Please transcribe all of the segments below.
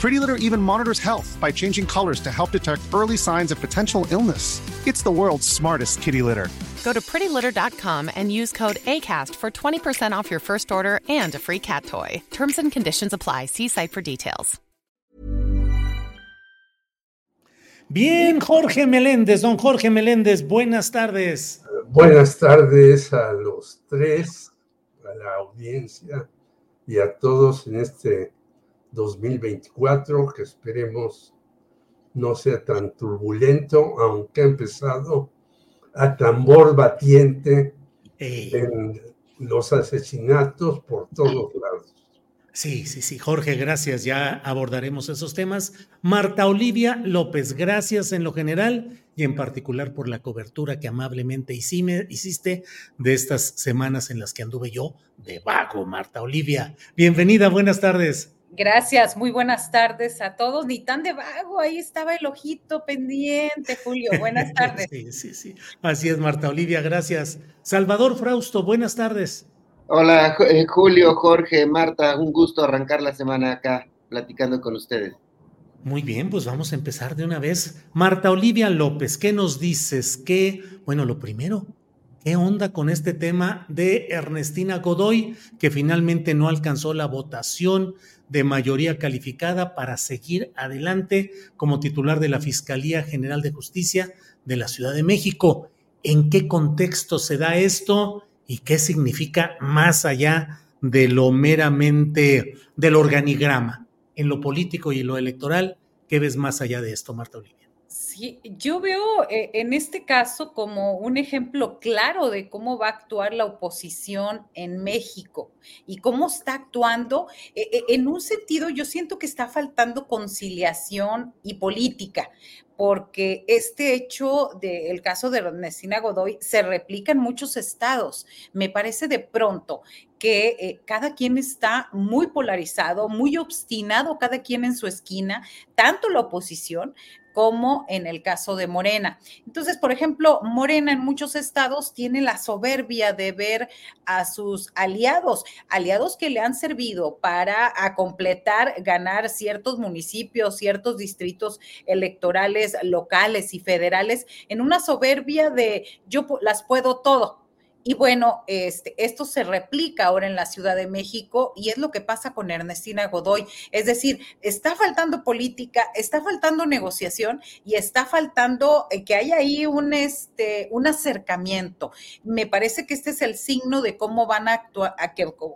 Pretty Litter even monitors health by changing colors to help detect early signs of potential illness. It's the world's smartest kitty litter. Go to prettylitter.com and use code ACAST for 20% off your first order and a free cat toy. Terms and conditions apply. See site for details. Bien, Jorge Meléndez, don Jorge Meléndez, buenas tardes. Buenas tardes a los tres, a la audiencia y a todos en este 2024, que esperemos no sea tan turbulento, aunque ha empezado a tambor batiente en los asesinatos por todos lados. Sí, sí, sí, Jorge, gracias. Ya abordaremos esos temas. Marta Olivia López, gracias en lo general y en particular por la cobertura que amablemente hiciste de estas semanas en las que anduve yo de vago, Marta Olivia. Bienvenida, buenas tardes. Gracias, muy buenas tardes a todos. Ni tan de vago, ahí estaba el ojito pendiente, Julio. Buenas tardes. sí, sí, sí. Así es, Marta Olivia, gracias. Salvador Frausto, buenas tardes. Hola, eh, Julio, Jorge, Marta, un gusto arrancar la semana acá platicando con ustedes. Muy bien, pues vamos a empezar de una vez. Marta Olivia López, ¿qué nos dices? ¿Qué? Bueno, lo primero, ¿Qué onda con este tema de Ernestina Godoy, que finalmente no alcanzó la votación de mayoría calificada para seguir adelante como titular de la Fiscalía General de Justicia de la Ciudad de México? ¿En qué contexto se da esto y qué significa más allá de lo meramente del organigrama? En lo político y en lo electoral, ¿qué ves más allá de esto, Marta Olivia? Yo veo eh, en este caso como un ejemplo claro de cómo va a actuar la oposición en México y cómo está actuando. Eh, eh, en un sentido, yo siento que está faltando conciliación y política, porque este hecho del caso de Ernestina Godoy se replica en muchos estados. Me parece de pronto que cada quien está muy polarizado, muy obstinado, cada quien en su esquina, tanto la oposición como en el caso de Morena. Entonces, por ejemplo, Morena en muchos estados tiene la soberbia de ver a sus aliados, aliados que le han servido para completar, ganar ciertos municipios, ciertos distritos electorales locales y federales en una soberbia de yo las puedo todo y bueno, este, esto se replica ahora en la Ciudad de México y es lo que pasa con Ernestina Godoy. Es decir, está faltando política, está faltando negociación y está faltando eh, que haya ahí un, este, un acercamiento. Me parece que este es el signo de cómo van a actuar,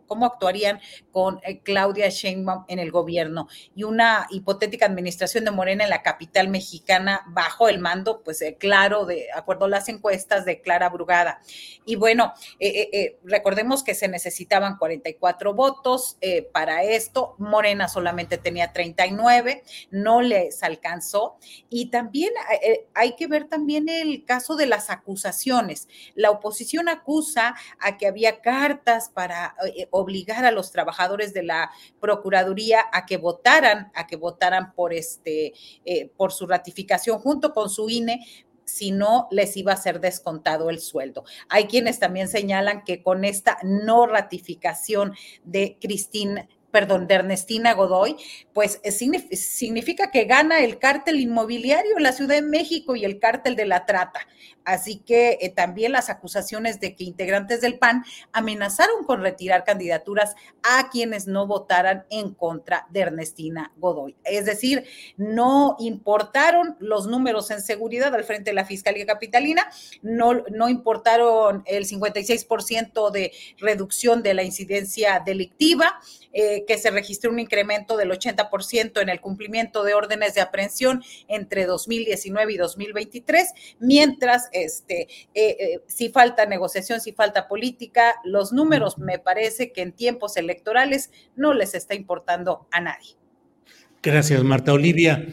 cómo actuarían con eh, Claudia Sheinbaum en el gobierno y una hipotética administración de Morena en la capital mexicana bajo el mando, pues claro, de acuerdo a las encuestas de Clara Brugada. Y bueno, bueno, eh, eh, eh, recordemos que se necesitaban 44 votos para esto, Morena solamente tenía 39, no les alcanzó. Y también hay que ver también el caso de las acusaciones. La oposición acusa a que había cartas para obligar a los trabajadores de la Procuraduría a que votaran, a que votaran por este, por su ratificación junto con su INE, si no les iba a ser descontado el sueldo. Hay quienes también señalan que con esta no ratificación de Cristín perdón, de Ernestina Godoy, pues eh, significa que gana el cártel inmobiliario la Ciudad de México y el cártel de la trata. Así que eh, también las acusaciones de que integrantes del PAN amenazaron con retirar candidaturas a quienes no votaran en contra de Ernestina Godoy. Es decir, no importaron los números en seguridad al frente de la Fiscalía Capitalina, no, no importaron el 56% de reducción de la incidencia delictiva, eh, que se registró un incremento del 80% en el cumplimiento de órdenes de aprehensión entre 2019 y 2023, mientras este, eh, eh, si falta negociación, si falta política, los números me parece que en tiempos electorales no les está importando a nadie. Gracias, Marta Olivia.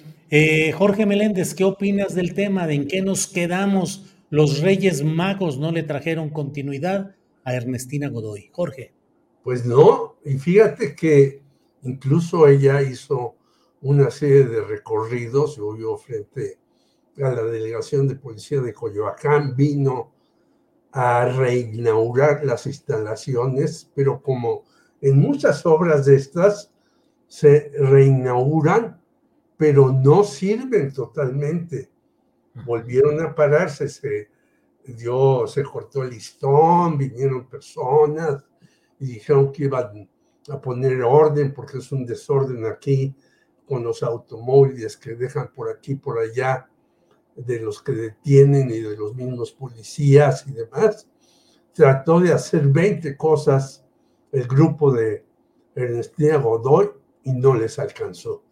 Jorge Meléndez, ¿qué opinas del tema? ¿De en qué nos quedamos? Los Reyes Magos no le trajeron continuidad a Ernestina Godoy. Jorge. Pues no, y fíjate que incluso ella hizo una serie de recorridos, yo frente a la delegación de policía de Coyoacán, vino a reinaugurar las instalaciones, pero como en muchas obras de estas se reinauguran, pero no sirven totalmente. Volvieron a pararse, se dio, se cortó el listón, vinieron personas, y dijeron que iban a poner orden porque es un desorden aquí con los automóviles que dejan por aquí, por allá, de los que detienen y de los mismos policías y demás. Trató de hacer 20 cosas el grupo de Ernestina Godoy y no les alcanzó.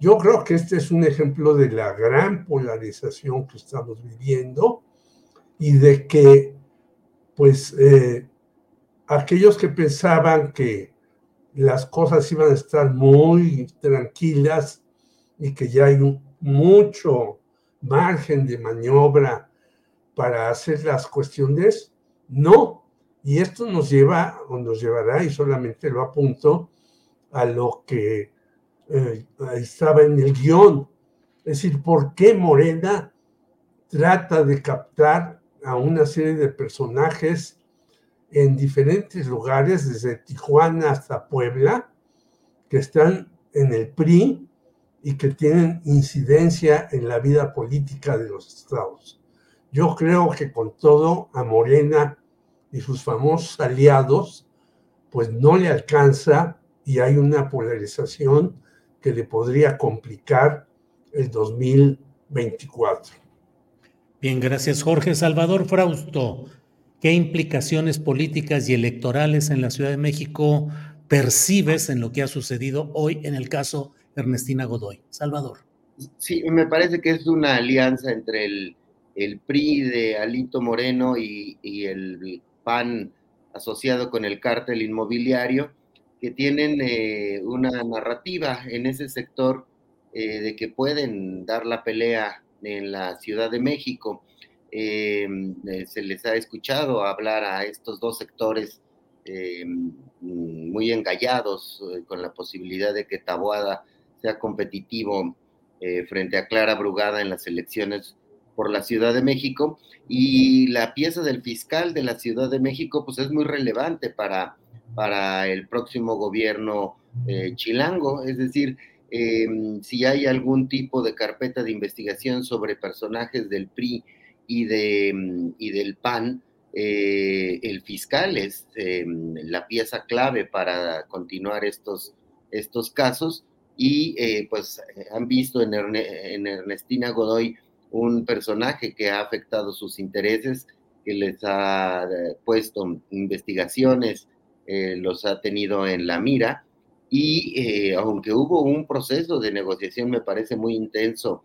Yo creo que este es un ejemplo de la gran polarización que estamos viviendo y de que, pues, eh, aquellos que pensaban que las cosas iban a estar muy tranquilas y que ya hay mucho margen de maniobra para hacer las cuestiones, no. Y esto nos lleva, o nos llevará, y solamente lo apunto, a lo que eh, estaba en el guion. Es decir, ¿por qué Morena trata de captar a una serie de personajes en diferentes lugares, desde Tijuana hasta Puebla, que están en el PRI y que tienen incidencia en la vida política de los estados. Yo creo que con todo a Morena y sus famosos aliados, pues no le alcanza y hay una polarización que le podría complicar el 2024. Bien, gracias Jorge. Salvador Frausto, ¿Qué implicaciones políticas y electorales en la Ciudad de México percibes en lo que ha sucedido hoy en el caso Ernestina Godoy? Salvador. Sí, me parece que es una alianza entre el, el PRI de Alito Moreno y, el PAN asociado con el cártel inmobiliario, que tienen eh, una narrativa en ese sector eh, de que pueden dar la pelea en la Ciudad de México. Eh, eh, se les ha escuchado hablar a estos dos sectores eh, muy engallados con la posibilidad de que Taboada sea competitivo frente a Clara Brugada en las elecciones por la Ciudad de México. Y la pieza del fiscal de la Ciudad de México pues es muy relevante para, para el próximo gobierno chilango, es decir, si hay algún tipo de carpeta de investigación sobre personajes del PRI y, de, mm, y del PAN, eh, el fiscal es eh, la pieza clave para continuar estos, estos casos. Y eh, pues han visto en, en, Ernestina Godoy un personaje que ha afectado sus intereses, que les ha puesto investigaciones, los ha tenido en la mira. Y aunque hubo un proceso de negociación me parece muy intenso,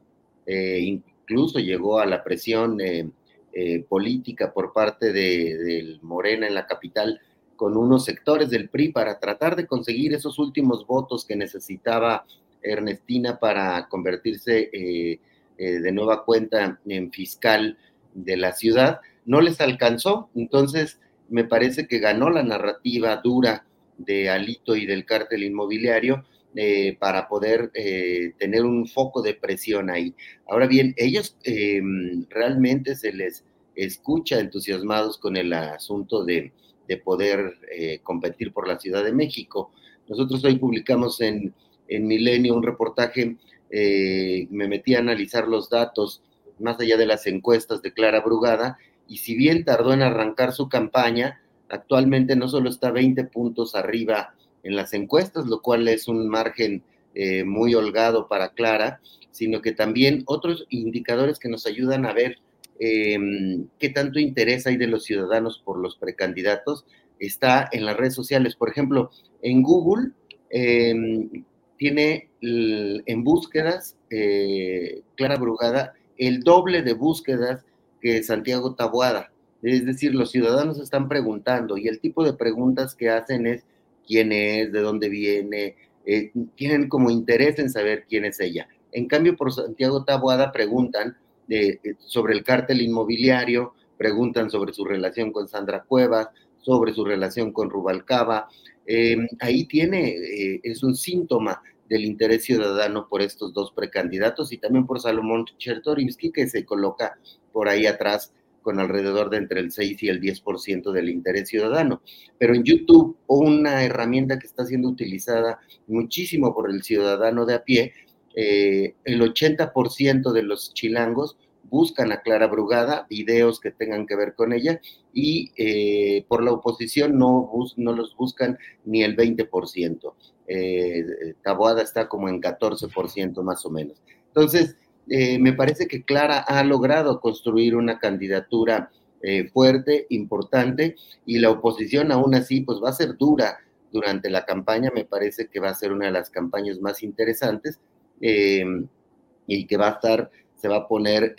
incluso llegó a la presión eh, eh, política por parte de, Morena en la capital con unos sectores del PRI para tratar de conseguir esos últimos votos que necesitaba Ernestina para convertirse eh, de nueva cuenta en fiscal de la ciudad. No les alcanzó, entonces me parece que ganó la narrativa dura de Alito y del cártel inmobiliario eh, para poder eh, tener un foco de presión ahí. Ahora bien, ellos eh, realmente se les escucha entusiasmados con el asunto de, de poder competir por la Ciudad de México. Nosotros hoy publicamos en, en Milenio un reportaje, eh, me metí a analizar los datos más allá de las encuestas de Clara Brugada, y si bien tardó en arrancar su campaña, actualmente no solo está 20 puntos arriba en las encuestas, lo cual es un margen eh, muy holgado para Clara, sino que también otros indicadores que nos ayudan a ver em, qué tanto interés hay de los ciudadanos por los precandidatos está en las redes sociales. Por ejemplo, en Google em, tiene en búsquedas, eh, Clara Brugada, el doble de búsquedas que Santiago Tabuada. Es decir, los ciudadanos están preguntando y el tipo de preguntas que hacen es quién es, de dónde viene, eh, tienen como interés en saber quién es ella. En cambio, por Santiago Tabuada preguntan eh, sobre el cártel inmobiliario, preguntan sobre su relación con Sandra Cuevas, sobre su relación con Rubalcaba. Em, ahí tiene, eh, es un síntoma del interés ciudadano por estos dos precandidatos y también por Salomón Chertorivsky, que se coloca por ahí atrás con alrededor de entre el 6 y el 10% del interés ciudadano. Pero en YouTube, una herramienta que está siendo utilizada muchísimo por el ciudadano de a pie, eh, el 80% de los chilangos buscan a Clara Brugada, videos que tengan que ver con ella, y eh, por la oposición no, no los buscan ni el 20%. Eh, Taboada está como en 14% más o menos. Entonces, eh, me parece que Clara ha logrado construir una candidatura eh, fuerte, importante, y la oposición aún así, pues va a ser dura durante la campaña, me parece que va a ser una de las campañas más interesantes y que va a estar se va a poner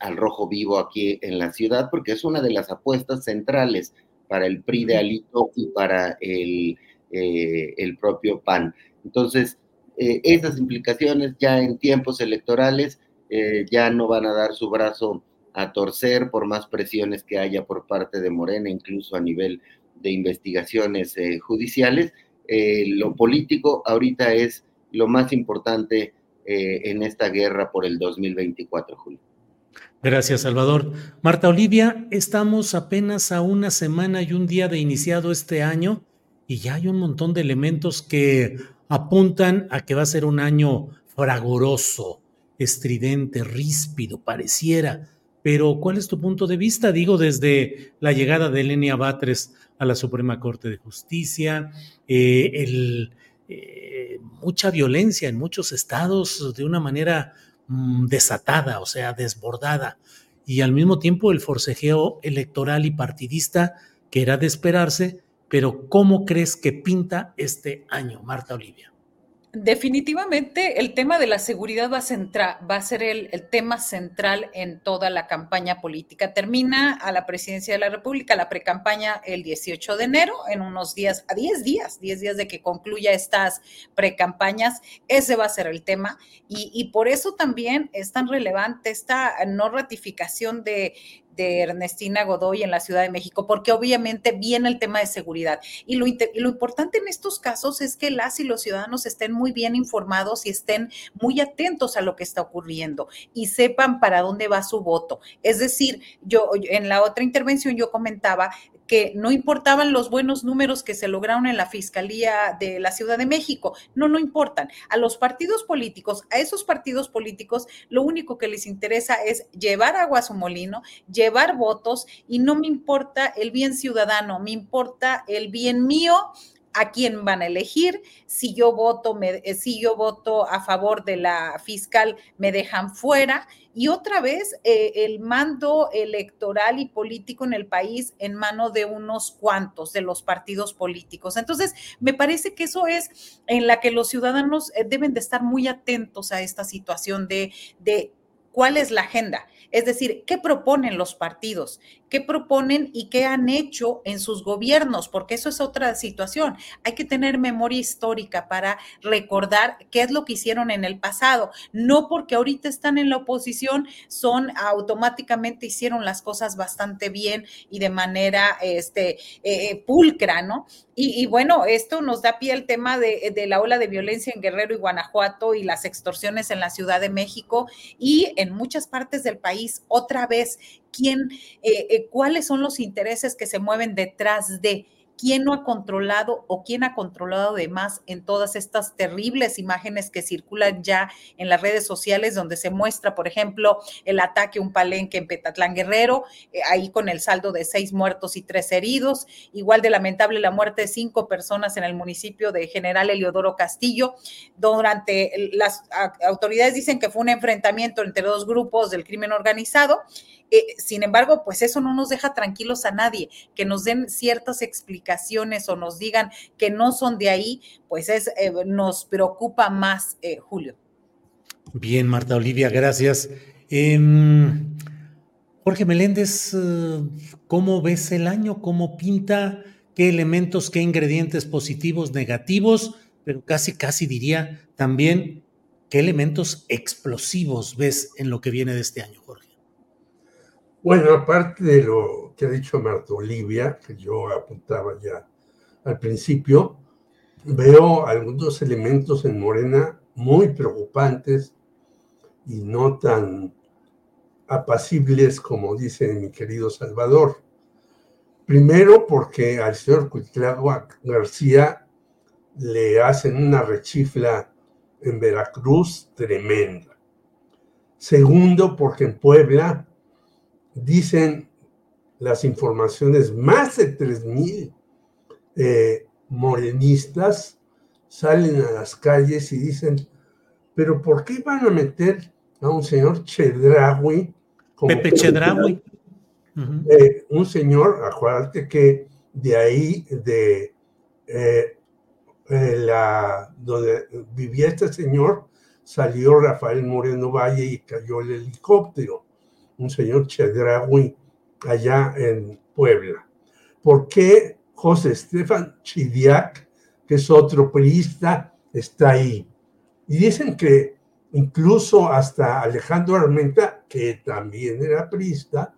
al rojo vivo aquí en la ciudad, porque es una de las apuestas centrales para el PRI de Alito y para el, eh, el propio PAN. Entonces, eh, esas implicaciones ya en tiempos electorales eh, ya no van a dar su brazo a torcer por más presiones que haya por parte de Morena, incluso a nivel de investigaciones judiciales. lo político ahorita es lo más importante eh, en esta guerra por el 2024, Julio. Gracias, Salvador. Marta Olivia, estamos apenas a una semana y un día de iniciado este año y ya hay un montón de elementos que apuntan a que va a ser un año fragoroso, estridente, ríspido, pareciera. Pero, ¿cuál es tu punto de vista? Digo, desde la llegada de Elenia Batres a la Suprema Corte de Justicia, eh, el, eh, mucha violencia en muchos estados de una manera mm, desatada, o sea, desbordada, y al mismo tiempo el forcejeo electoral y partidista que era de esperarse, pero ¿cómo crees que pinta este año, Marta Olivia? Definitivamente el tema de la seguridad va a, ser el, tema central en toda la campaña política. Termina a la presidencia de la República la precampaña el 18 de enero, en unos días, a 10 días, 10 días de que concluya estas precampañas. Ese va a ser el tema. Y por eso también es tan relevante esta no ratificación de de Ernestina Godoy en la Ciudad de México, porque obviamente viene el tema de seguridad. Y lo, lo, importante en estos casos es que las y los ciudadanos estén muy bien informados y estén muy atentos a lo que está ocurriendo y sepan para dónde va su voto. Es decir, yo en la otra intervención yo comentaba que no importaban los buenos números que se lograron en la Fiscalía de la Ciudad de México. No, no importan. A los partidos políticos, a esos partidos políticos, lo único que les interesa es llevar agua a su molino, llevar votos y no me importa el bien ciudadano, me importa el bien mío a quién van a elegir. Si yo voto, me, si yo voto a favor de la fiscal, me dejan fuera. Y otra vez, eh, el mando electoral y político en el país en mano de unos cuantos de los partidos políticos. Entonces, me parece que eso es en la que los ciudadanos eh, deben de estar muy atentos a esta situación de, de cuál es la agenda. Es decir, ¿qué proponen los partidos? ¿Qué proponen y qué han hecho en sus gobiernos? Porque eso es otra situación. Hay que tener memoria histórica para recordar qué es lo que hicieron en el pasado. No porque ahorita están en la oposición, son automáticamente hicieron las cosas bastante bien y de manera este, eh, eh, pulcra, ¿no? Y, bueno, esto nos da pie al tema de, la ola de violencia en Guerrero y Guanajuato y las extorsiones en la Ciudad de México y en muchas partes del país. Otra vez, quién, eh, eh, cuáles son los intereses que se mueven detrás de quién no ha controlado o quién ha controlado de más en todas estas terribles imágenes que circulan ya en las redes sociales, donde se muestra, por ejemplo, el ataque a un palenque en Petatlán Guerrero, eh, ahí con el saldo de seis muertos y tres heridos. Igual de lamentable la muerte de cinco personas en el municipio de General Eliodoro Castillo. Durante las autoridades dicen que fue un enfrentamiento entre dos grupos del crimen organizado. Eh, sin embargo, pues eso no nos deja tranquilos a nadie, que nos den ciertas explicaciones o nos digan que no son de ahí, pues es, eh, nos preocupa más, eh, Julio. Bien, Marta Olivia, gracias. Em, Jorge Meléndez, ¿cómo ves el año? ¿Cómo pinta? ¿Qué elementos, qué ingredientes positivos, negativos? Pero casi, casi diría también, ¿qué elementos explosivos ves en lo que viene de este año, Jorge? Bueno, aparte de lo que ha dicho Marta Olivia, que yo apuntaba ya al principio, veo algunos elementos en Morena muy preocupantes y no tan apacibles como dice mi querido Salvador. Primero porque al señor Cuitlagua García le hacen una rechifla en Veracruz tremenda. Segundo porque en Puebla dicen las informaciones, más de 3.000 eh, morenistas salen a las calles y dicen, pero ¿por qué van a meter a un señor Chedraui? Pepe Chedraui. Eh, un señor, acuérdate que de ahí, de eh, la, donde vivía este señor, salió Rafael Moreno Valle y cayó el helicóptero un señor Chedraui allá en Puebla. ¿Por qué José Estefan Chidiac, que es otro priista, está ahí? Y dicen que incluso hasta Alejandro Armenta, que también era priista,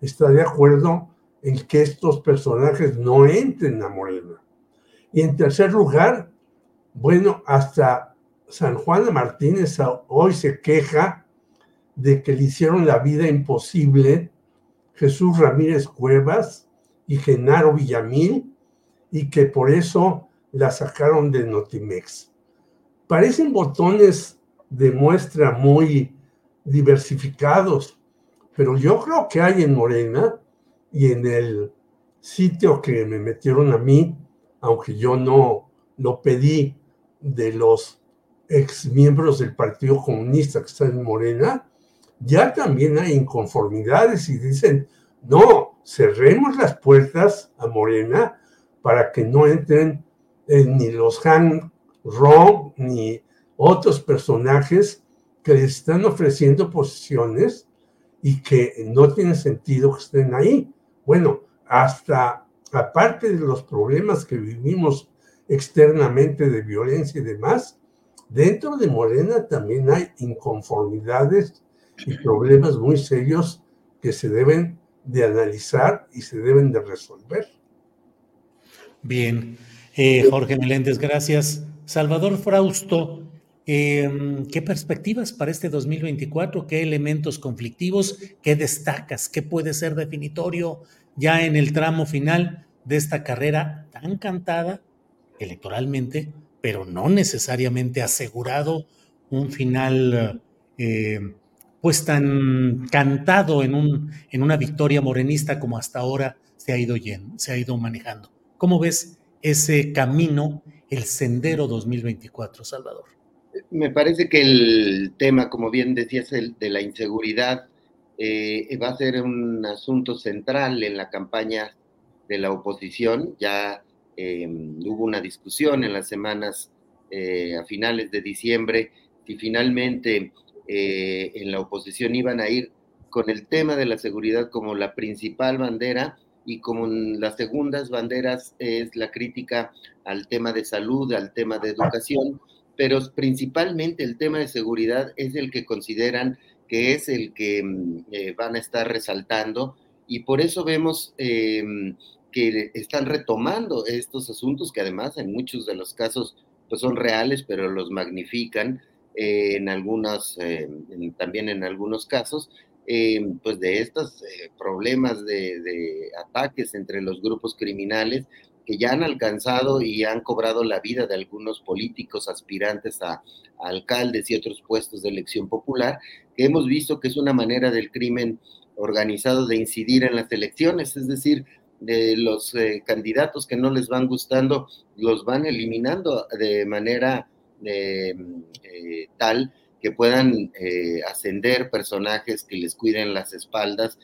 está de acuerdo en que estos personajes no entren a Morena. Y en tercer lugar, bueno, hasta San Juan de Martínez hoy se queja de que le hicieron la vida imposible Jesús Ramírez Cuevas y Genaro Villamil y que por eso la sacaron de Notimex. Parecen botones de muestra muy diversificados, pero yo creo que hay en Morena y en el sitio que me metieron a mí, aunque yo no lo pedí de los ex miembros del Partido Comunista que están en Morena, ya también hay inconformidades y dicen, no, cerremos las puertas a Morena para que no entren eh, ni los Han Rong ni otros personajes que les están ofreciendo posiciones y que no tiene sentido que estén ahí. Bueno, hasta aparte de los problemas que vivimos externamente de violencia y demás, dentro de Morena también hay inconformidades y problemas muy serios que se deben de analizar y se deben de resolver. Bien, eh, Jorge Meléndez, gracias. Salvador Frausto, em, ¿qué perspectivas para este 2024? ¿Qué elementos conflictivos? ¿Qué destacas? ¿Qué puede ser definitorio ya en el tramo final de esta carrera tan cantada electoralmente, pero no necesariamente asegurado un final eh, pues tan cantado en, un, en una victoria morenista como hasta ahora se ha, ido se ha ido manejando. ¿Cómo ves ese camino, el sendero 2024, Salvador? Me parece que el tema, como bien decías, el de la inseguridad eh, va a ser un asunto central en la campaña de la oposición. Ya em, hubo una discusión en las semanas eh, a finales de diciembre y finalmente eh, en la oposición iban a ir con el tema de la seguridad como la principal bandera y como las segundas banderas es la crítica al tema de salud, al tema de educación, pero principalmente el tema de seguridad es el que consideran que es el que mm, eh, van a estar resaltando y por eso vemos em, que están retomando estos asuntos que además en muchos de los casos pues son reales, pero los magnifican en algunas, eh, también en algunos casos, eh, pues de estos eh, problemas de, ataques entre los grupos criminales que ya han alcanzado y han cobrado la vida de algunos políticos aspirantes a, alcaldes y otros puestos de elección popular, que hemos visto que es una manera del crimen organizado de incidir en las elecciones, es decir, de los eh, candidatos que no les van gustando, los van eliminando de manera eh, eh, tal que puedan ascender personajes que les cuiden las espaldas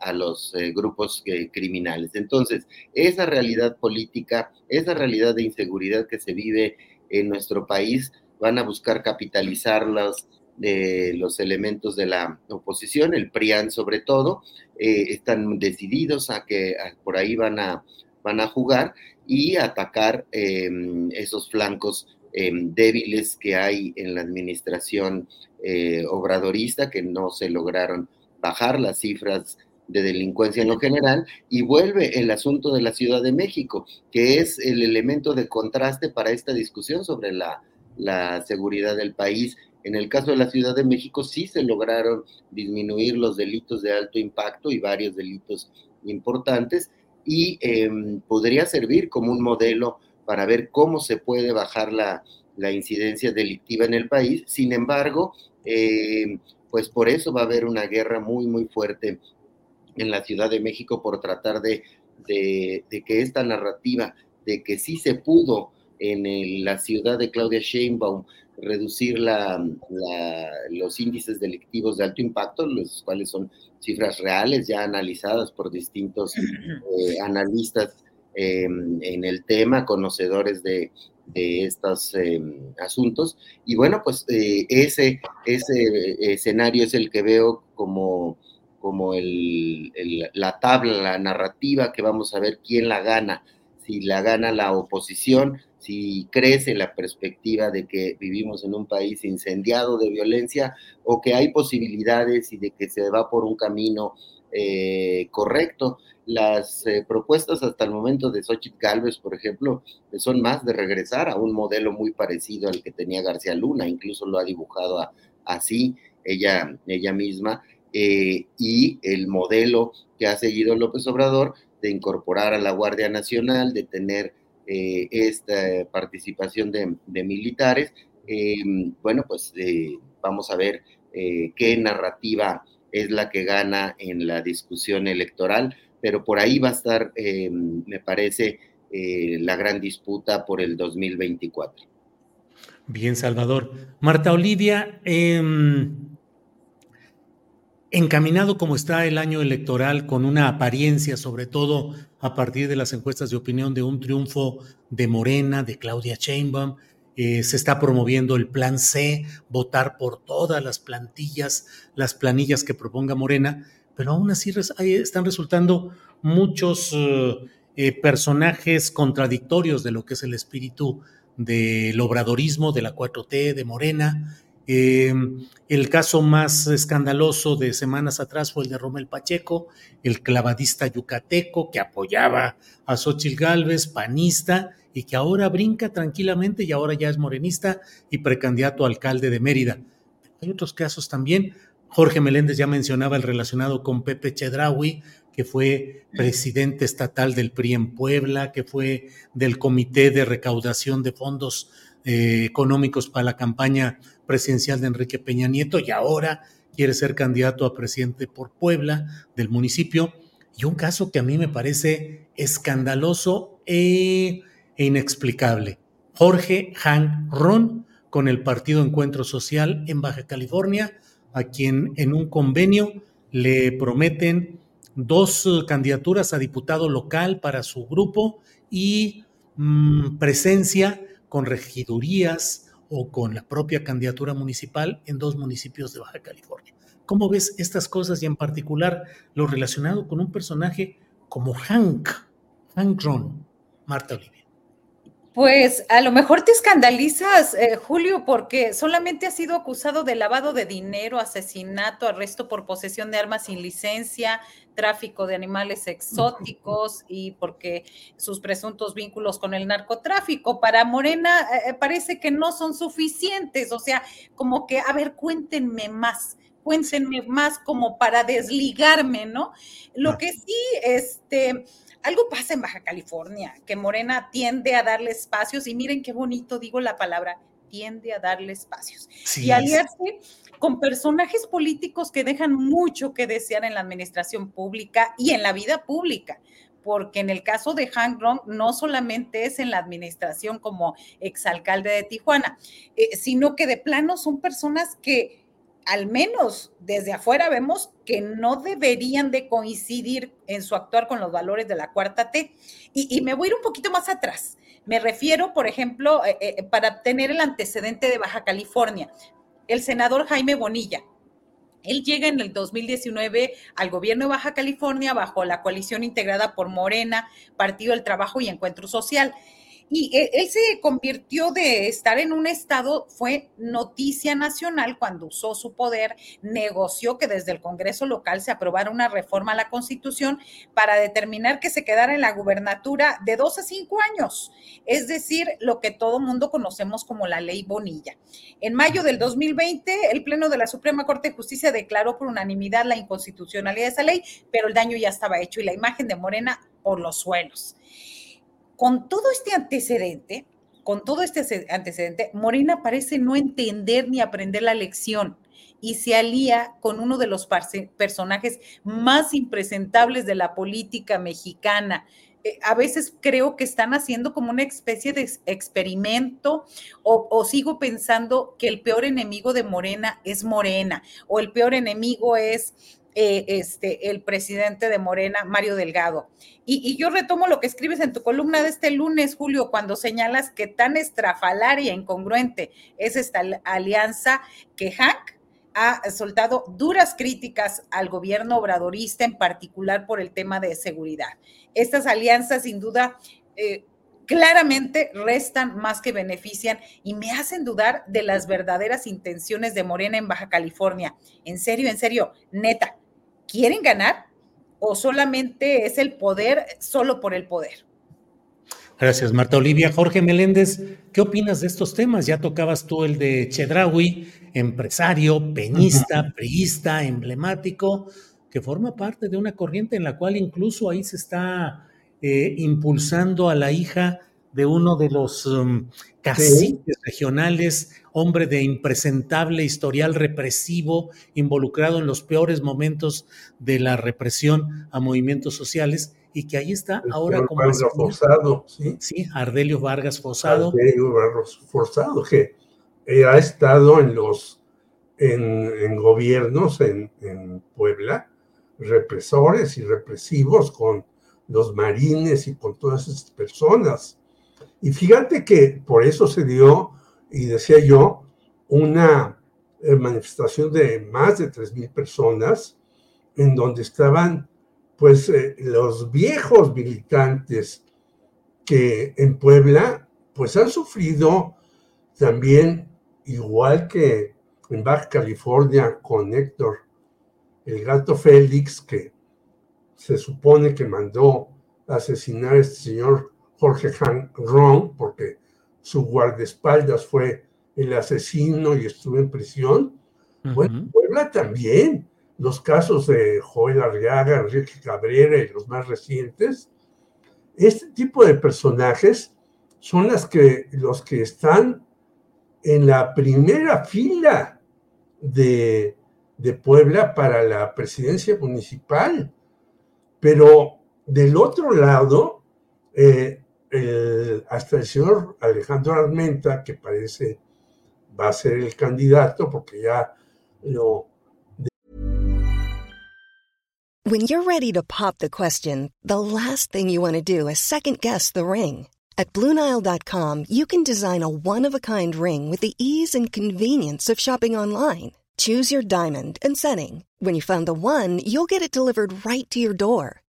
a los grupos criminales. Entonces, esa realidad política, esa realidad de inseguridad que se vive en nuestro país, van a buscar capitalizarlas de los elementos de la oposición, el PRIAN sobre todo, eh, están decididos a que por ahí van a, van a jugar y atacar esos flancos em, débiles que hay en la administración eh, obradorista, que no se lograron bajar las cifras de delincuencia en lo general, y vuelve el asunto de la Ciudad de México, que es el elemento de contraste para esta discusión sobre la, la seguridad del país. En el caso de la Ciudad de México sí se lograron disminuir los delitos de alto impacto y varios delitos importantes y em, podría servir como un modelo para ver cómo se puede bajar la, incidencia delictiva en el país. Sin embargo, em, pues por eso va a haber una guerra muy, muy fuerte en la Ciudad de México por tratar de, de, que esta narrativa de que sí se pudo en la ciudad de Claudia Sheinbaum reducir la, los índices delictivos de alto impacto, los cuales son cifras reales ya analizadas por distintos eh, analistas en el tema, conocedores de, estos em, asuntos. Y bueno, pues eh, ese, ese escenario es el que veo como, como la tabla, la narrativa que vamos a ver quién la gana, si la gana la oposición si crece la perspectiva de que vivimos en un país incendiado de violencia o que hay posibilidades y de que se va por un camino eh, correcto. Las eh, propuestas hasta el momento de Xochitl Galvez, por ejemplo, son más de regresar a un modelo muy parecido al que tenía García Luna, incluso lo ha dibujado así ella, ella misma, eh, y el modelo que ha seguido López Obrador de incorporar a la Guardia Nacional, de tener esta participación de, militares. Bueno, pues vamos a ver qué narrativa es la que gana en la discusión electoral, pero por ahí va a estar, me parece, la gran disputa por el 2024. Bien, Salvador. Marta Olivia, em, encaminado como está el año electoral, con una apariencia, sobre todo a partir de las encuestas de opinión, de un triunfo de Morena, de Claudia Sheinbaum, eh, se está promoviendo el plan C, votar por todas las plantillas, las planillas que proponga Morena, pero aún así están resultando muchos eh, eh, personajes contradictorios de lo que es el espíritu del obradorismo, de la 4T, de Morena, Em, el caso más escandaloso de semanas atrás fue el de Romel Pacheco, el clavadista yucateco que apoyaba a Xochitl Gálvez, panista, y que ahora brinca tranquilamente y ahora ya es morenista y precandidato a alcalde de Mérida. Hay otros casos también. Jorge Meléndez ya mencionaba el relacionado con Pepe Chedraui, que fue presidente estatal del PRI en Puebla, que fue del Comité de Recaudación de Fondos eh, Económicos para la campaña presidencial de Enrique Peña Nieto y ahora quiere ser candidato a presidente por Puebla del municipio. Y un caso que a mí me parece escandaloso e, e inexplicable. Jorge Han Ron con el Partido Encuentro Social en Baja California, a quien en un convenio le prometen dos candidaturas a diputado local para su grupo y mm, presencia con regidurías o con la propia candidatura municipal en dos municipios de Baja California. ¿Cómo ves estas cosas y en particular lo relacionado con un personaje como Hank, Hank Ron, Marta Olivia? Pues a lo mejor te escandalizas, eh, Julio, porque solamente ha sido acusado de lavado de dinero, asesinato, arresto por posesión de armas sin licencia, tráfico de animales exóticos y porque sus presuntos vínculos con el narcotráfico. Para Morena eh, eh, parece que no son suficientes, o sea, como que, a ver, cuéntenme más cuéntenme más como para desligarme, ¿no? Lo que sí, este, algo pasa en Baja California, que Morena tiende a darle espacios, y miren qué bonito digo la palabra, tiende a darle espacios. y aliarse con personajes políticos que dejan mucho que desear en la administración pública y en la vida pública porque en el caso de Hank Rong no solamente es en la administración como exalcalde de Tijuana, eh, sino que de plano son personas que al menos desde afuera vemos que no deberían de coincidir en su actuar con los valores de la cuarta T. Y, me voy a ir un poquito más atrás. Me refiero, por ejemplo, eh, eh, para tener el antecedente de Baja California, el senador Jaime Bonilla. Él llega en el 2019 al gobierno de Baja California bajo la coalición integrada por Morena, Partido del Trabajo y Encuentro Social. Y e, él se convirtió de estar en un estado, fue noticia nacional cuando usó su poder, negoció que desde el Congreso local se aprobara una reforma a la Constitución para determinar que se quedara en la gubernatura de dos a cinco años, es decir, lo que todo mundo conocemos como la ley Bonilla. En mayo del 2020, el Pleno de la Suprema Corte de Justicia declaró por unanimidad la inconstitucionalidad de esa ley, pero el daño ya estaba hecho y la imagen de Morena por los suelos con todo este antecedente, con todo este antecedente, Morena parece no entender ni aprender la lección y se alía con uno de los personajes más impresentables de la política mexicana. Eh, a veces creo que están haciendo como una especie de experimento o, o, sigo pensando que el peor enemigo de Morena es Morena o el peor enemigo es eh, este, el presidente de Morena, Mario Delgado. Y, yo retomo lo que escribes en tu columna de este lunes, Julio, cuando señalas que tan estrafalaria e incongruente es esta alianza que Hank ha soltado duras críticas al gobierno obradorista, en particular por el tema de seguridad. Estas alianzas, sin duda, eh, claramente restan más que benefician y me hacen dudar de las verdaderas intenciones de Morena en Baja California. En serio, en serio, neta, quieren ganar o solamente es el poder solo por el poder. Gracias, Marta Olivia. Jorge Meléndez, ¿qué opinas de estos temas? Ya tocabas tú el de Chedraui, empresario, peñista, priista, emblemático, que forma parte de una corriente en la cual incluso ahí se está eh, impulsando a la hija de uno de los um, caciques regionales, hombre de impresentable historial represivo, involucrado en los peores momentos de la represión a movimientos sociales, y que ahí está ahora como... Vargas Forzado, ¿sí? Sí, Ardelio Vargas Forzado. Ardelio Vargas Forzado, que ha estado en los en, gobiernos en, en Puebla, represores y represivos con los marines y con todas esas personas y fíjate que por eso se dio, y decía yo, una eh, manifestación de más de 3.000 personas, en donde estaban pues eh, los viejos militantes que en Puebla pues han sufrido también, igual que en Baja California con Héctor, el gato Félix, que se supone que mandó asesinar a este señor Jorge Han Ron, porque su guardaespaldas fue el asesino y estuvo en prisión. Bueno, Puebla también. Los casos de Joel Arriaga, Enrique Cabrera y los más recientes. Este tipo de personajes son las que, los que están en la primera fila de, de Puebla para la presidencia municipal. Pero del otro lado, eh, el, hasta el señor Alejandro Armenta, que parece va a ser el candidato porque ya lo... When you're ready to pop the question, the last thing you want to do is second guess the ring. At BlueNile.com, you can design a one-of-a-kind ring with the ease and convenience of shopping online. Choose your diamond and setting. When you find the one, you'll get it delivered right to your door.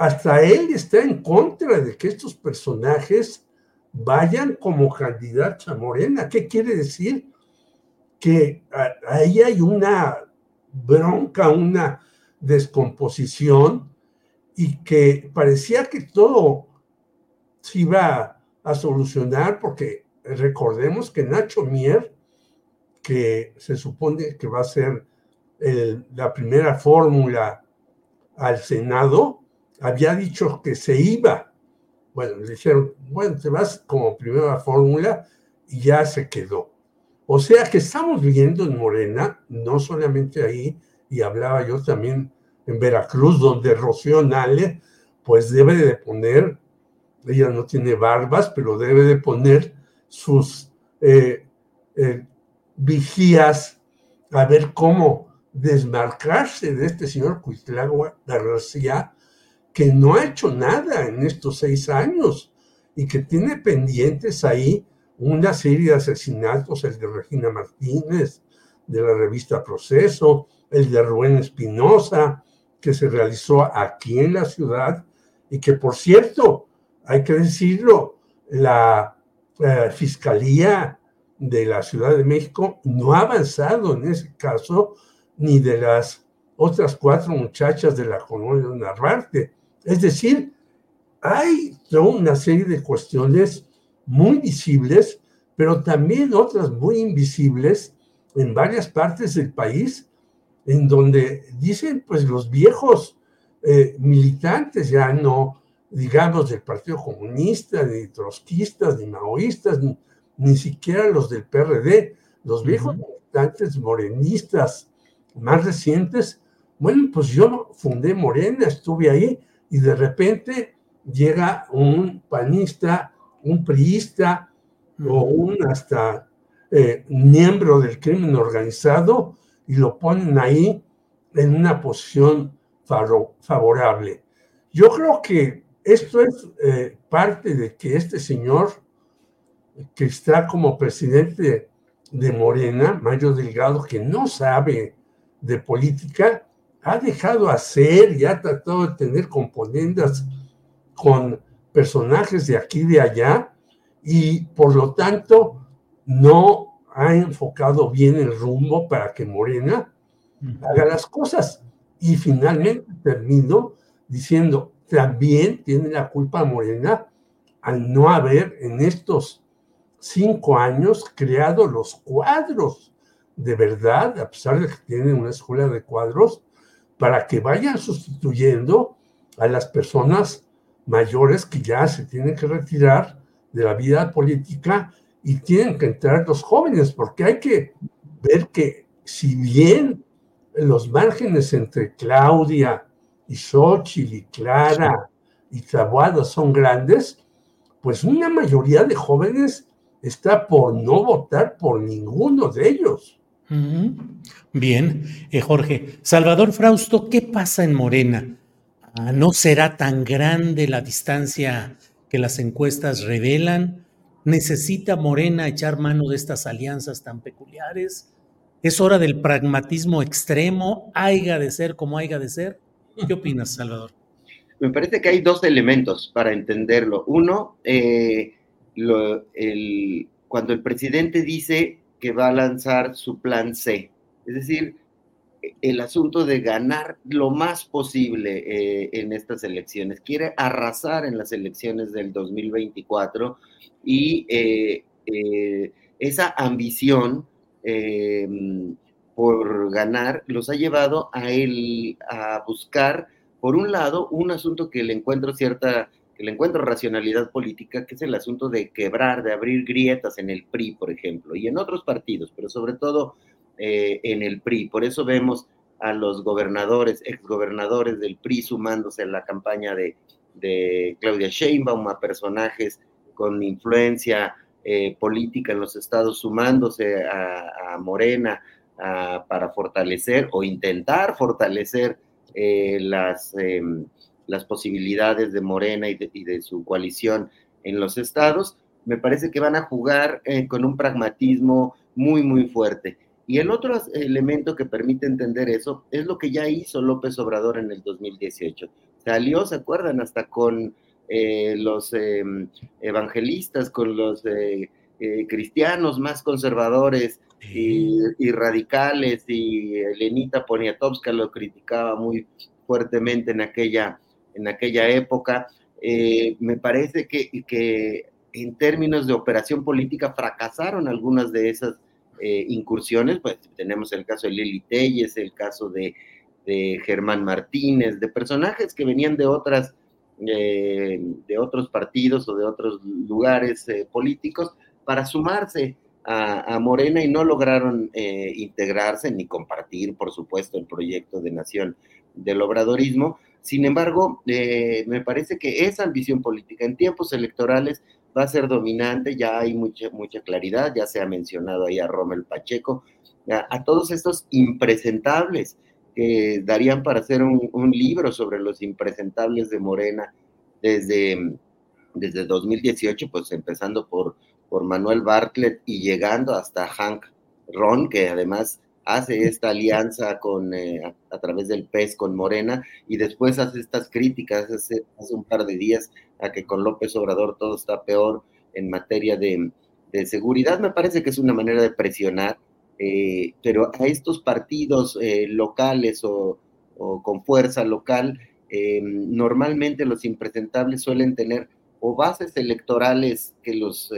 hasta él está en contra de que estos personajes vayan como candidatos a Morena. ¿Qué quiere decir? Que ahí hay una bronca, una descomposición y que parecía que todo se iba a solucionar porque recordemos que Nacho Mier, que se supone que va a ser la primera fórmula al Senado, había dicho que se iba. Bueno, le dijeron, bueno, te vas como primera fórmula y ya se quedó. O sea que estamos viendo en Morena, no solamente ahí, y hablaba yo también en Veracruz, donde Rocío Nale, pues debe de poner, ella no tiene barbas, pero debe de poner sus eh, eh, vigías a ver cómo desmarcarse de este señor Cuitlagua García, que no ha hecho nada en estos seis años y que tiene pendientes ahí una serie de asesinatos, el de Regina Martínez, de la revista Proceso, el de Rubén Espinosa, que se realizó aquí en la ciudad y que, por cierto, hay que decirlo, la eh, Fiscalía de la Ciudad de México no ha avanzado en ese caso ni de las otras cuatro muchachas de la colonia Narvarte. Es decir, hay una serie de cuestiones muy visibles, pero también otras muy invisibles en varias partes del país, en donde dicen, pues los viejos eh, militantes, ya no digamos del Partido Comunista, ni trotskistas, ni maoístas, ni, siquiera los del PRD, los viejos militantes morenistas, más recientes, bueno, pues yo fundé Morena, estuve ahí y de repente llega un panista, un priista o un hasta eh, miembro del crimen organizado y lo ponen ahí en una posición favorable. Yo creo que esto es eh, parte de que este señor que está como presidente de Morena, Mario Delgado, que no sabe de política ha dejado hacer y ha tratado de tener componendas con personajes de aquí y de allá y por lo tanto no ha enfocado bien el rumbo para que Morena haga las cosas. Y finalmente termino diciendo, también tiene la culpa Morena al no haber en estos cinco años creado los cuadros de verdad, a pesar de que tienen una escuela de cuadros, para que vayan sustituyendo a las personas mayores que ya se tienen que retirar de la vida política y tienen que entrar los jóvenes, porque hay que ver que si bien los márgenes entre Claudia y Xochitl y Clara y Tabuada son grandes, pues una mayoría de jóvenes está por no votar por ninguno de ellos. Bien, eh, Jorge. Salvador Frausto, ¿qué pasa en Morena? Ah, ¿No será tan grande la distancia que las encuestas revelan? ¿Necesita Morena echar mano de estas alianzas tan peculiares? ¿Es hora del pragmatismo extremo? ¿Haiga de ser como haiga de ser? ¿Qué opinas, Salvador? Me parece que hay dos elementos para entenderlo. Uno, eh, cuando el presidente dice que va a lanzar su plan C. Es decir, el asunto de ganar lo más posible eh, en estas elecciones. Quiere arrasar en las elecciones del 2024 y eh, eh, esa ambición por ganar los ha llevado a él a buscar, por un lado, un asunto que le encuentro cierta el encuentro racionalidad política, que es el asunto de quebrar, de abrir grietas en el PRI, por ejemplo, y en otros partidos, pero sobre todo eh, en el PRI. Por eso vemos a los gobernadores, exgobernadores del PRI sumándose a la campaña de, Claudia Sheinbaum, a personajes con influencia eh, política en los estados sumándose a, Morena para fortalecer o intentar fortalecer eh, las, em, las posibilidades de Morena y de, su coalición en los estados, me parece que van a jugar eh, con un pragmatismo muy, muy fuerte. Y el otro elemento que permite entender eso es lo que ya hizo López Obrador en el 2018. Salió, ¿se acuerdan? Hasta con eh, los em, evangelistas, con los eh, cristianos más conservadores y, radicales, y Lenita Poniatowska lo criticaba muy fuertemente en aquella, en aquella época. me parece que, que en términos de operación política fracasaron algunas de esas eh, incursiones, pues tenemos el caso de Lili Telles, el caso de, Germán Martínez, de personajes que venían de otras, eh, de otros partidos o de otros lugares eh, políticos para sumarse a, Morena y no lograron integrarse ni compartir, por supuesto, el proyecto de nación del obradorismo. Sin embargo, me parece que esa ambición política en tiempos electorales va a ser dominante, ya hay mucha, mucha claridad, ya se ha mencionado ahí a Rommel Pacheco, a, todos estos impresentables que darían para hacer un, libro sobre los impresentables de Morena desde, desde 2018, pues empezando por, por Manuel Bartlett y llegando hasta Hank Ron, que además hace esta alianza con, eh, a, través del PES con Morena y después hace estas críticas hace, hace, un par de días a que con López Obrador todo está peor en materia de, seguridad. Me parece que es una manera de presionar, eh, pero a estos partidos eh, locales o, con fuerza local, normalmente los impresentables suelen tener o bases electorales que los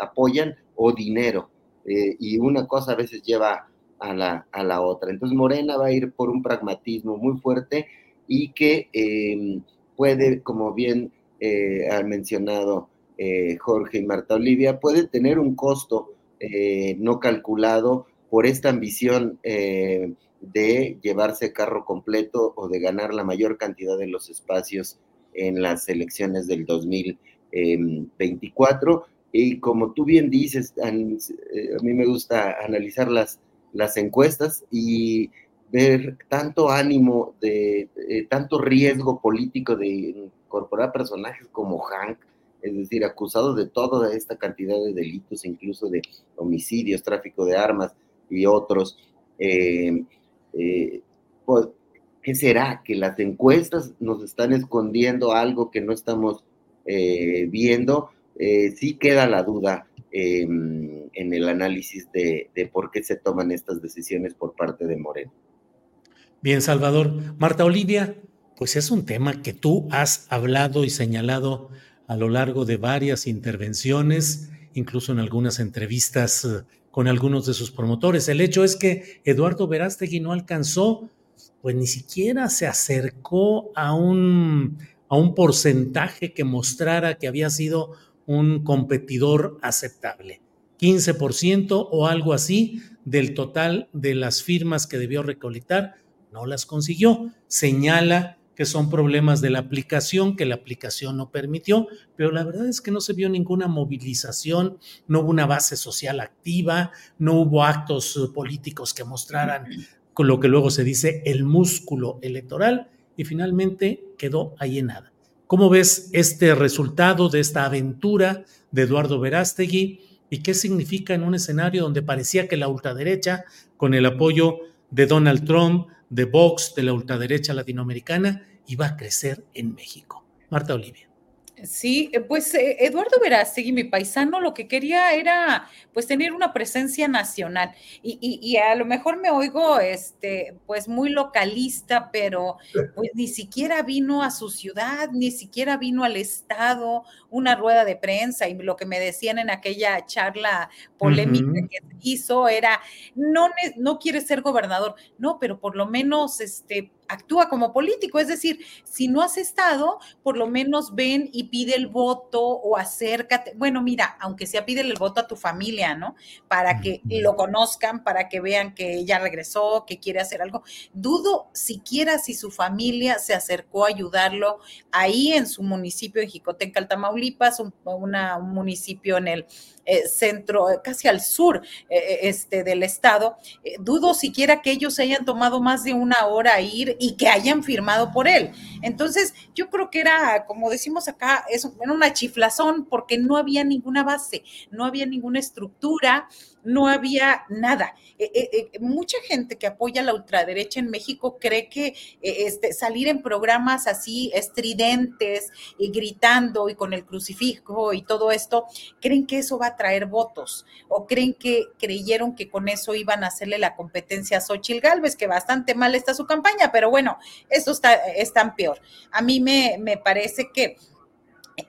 apoyan o dinero. y una cosa a veces lleva a la, a la otra. Entonces Morena va a ir por un pragmatismo muy fuerte y que em, puede, como bien eh, han mencionado eh, Jorge y Marta Olivia, puede tener un costo eh, no calculado por esta ambición de llevarse carro completo o de ganar la mayor cantidad de los espacios en las elecciones del 2024. Y como tú bien dices, a mí me gusta analizar las las encuestas y ver tanto ánimo, de, tanto riesgo político de incorporar personajes como Hank, es decir, acusado de toda esta cantidad de delitos, incluso de homicidios, tráfico de armas y otros. Eh, eh, pues, ¿Qué será? ¿Que las encuestas nos están escondiendo algo que no estamos eh, viendo? sí queda la duda En el análisis de, por qué se toman estas decisiones por parte de Moreno. Bien, Salvador. Marta Olivia, pues es un tema que tú has hablado y señalado a lo largo de varias intervenciones, incluso en algunas entrevistas eh, con algunos de sus promotores. El hecho es que Eduardo Verástegui no alcanzó, pues ni siquiera se acercó a un, a un porcentaje que mostrara que había sido un competidor aceptable. 15% o algo así del total de las firmas que debió recolectar, no las consiguió. Señala que son problemas de la aplicación, que la aplicación no permitió, pero la verdad es que no se vio ninguna movilización, no hubo una base social activa, no hubo actos políticos que mostraran con lo que luego se dice el músculo electoral y finalmente quedó ahí en nada. ¿Cómo ves este resultado de esta aventura de Eduardo Verástegui y qué significa en un escenario donde parecía que la ultraderecha, con el apoyo de Donald Trump, de Vox, de la ultraderecha latinoamericana, iba a crecer en México? Marta Olivia. Sí, eh, pues eh, Eduardo Verástegui, mi paisano, lo que quería era pues tener una presencia nacional. Y, a lo mejor me oigo este pues muy localista, pero pues ni siquiera vino a su ciudad, ni siquiera vino al estado, una rueda de prensa y lo que me decían en aquella charla polémica que hizo era no no quiere ser gobernador, no, pero por lo menos este actúa como político. Es decir, si no has estado, por lo menos ven y pide el voto o acércate. Bueno, mira, aunque sea pide el voto a tu familia, ¿no? Para que lo conozcan, para que vean que ya regresó, que quiere hacer algo. Dudo siquiera si su familia se acercó a ayudarlo ahí en su municipio en Jicotenca, Tamaulipas, un, un municipio en el eh, centro, eh, casi al sur eh, este, del estado. dudo siquiera que ellos hayan tomado más de una hora a ir y que hayan firmado por él. Entonces, yo creo que era, como decimos acá, es, era una chiflazón porque no había ninguna base, no había ninguna estructura no había nada. Eh, eh, eh, mucha gente que apoya la ultraderecha en México cree que este, salir en programas así estridentes y gritando y con el crucifijo y todo esto, creen que eso va a traer votos o creen que creyeron que con eso iban a hacerle la competencia a Xochitl Galvez, que bastante mal está su campaña, pero bueno, eso está, es tan peor. A mí me, me parece que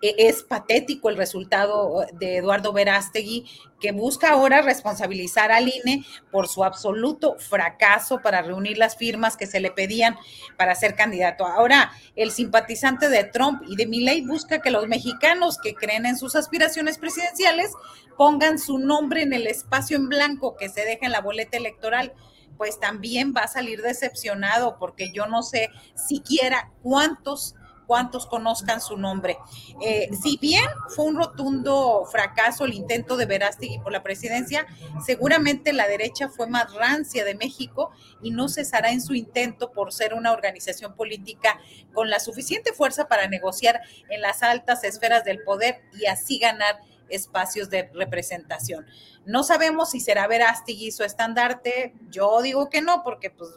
es patético el resultado de Eduardo Verástegui, que busca ahora responsabilizar al INE por su absoluto fracaso para reunir las firmas que se le pedían para ser candidato. Ahora, el simpatizante de Trump y de Milley busca que los mexicanos que creen en sus aspiraciones presidenciales pongan su nombre en el espacio en blanco que se deja en la boleta electoral pues también va a salir decepcionado porque yo no sé siquiera cuántos cuántos conozcan su nombre. Eh, si bien fue un rotundo fracaso el intento de Verástegui por la presidencia, seguramente la derecha fue más rancia de México y no cesará en su intento por ser una organización política con la suficiente fuerza para negociar en las altas esferas del poder y así ganar espacios de representación. No sabemos si será Verástegui su estandarte, yo digo que no, porque pues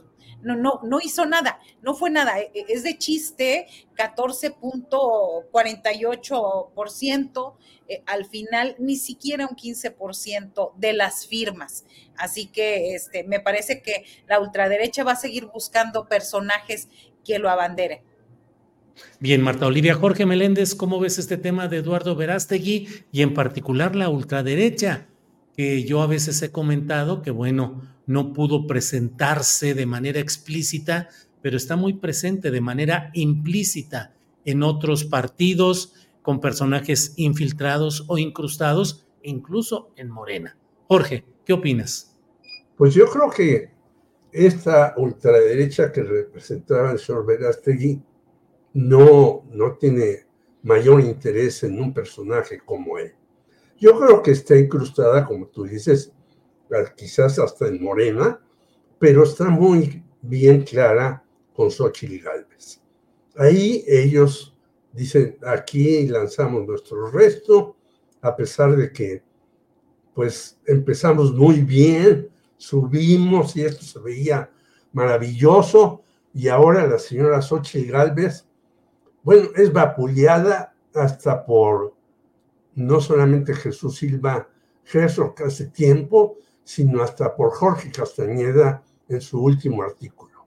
no, no, no hizo nada, no fue nada, e, e, es de chiste, 14.48%, eh, al final ni siquiera un 15% de las firmas. Así que este, me parece que la ultraderecha va a seguir buscando personajes que lo abanderen. Bien, Marta Olivia. Jorge Meléndez, ¿cómo ves este tema de Eduardo Verástegui y en particular la ultraderecha? Que yo a veces he comentado que, bueno, no pudo presentarse de manera explícita, pero está muy presente de manera implícita en otros partidos con personajes infiltrados o incrustados, incluso en Morena. Jorge, ¿qué opinas? Pues yo creo que esta ultraderecha que representaba el señor Verástegui no, no tiene mayor interés en un personaje como él. Yo creo que está incrustada, como tú dices, quizás hasta en Morena, pero está muy bien clara con Xochitl Galvez. Ahí ellos dicen, aquí lanzamos nuestro resto, a pesar de que pues empezamos muy bien, subimos y esto se veía maravilloso, y ahora la señora Xochitl Galvez, bueno, es vapuleada hasta por no solamente Jesús Silva que hace tiempo, sino hasta por Jorge Castañeda en su último artículo.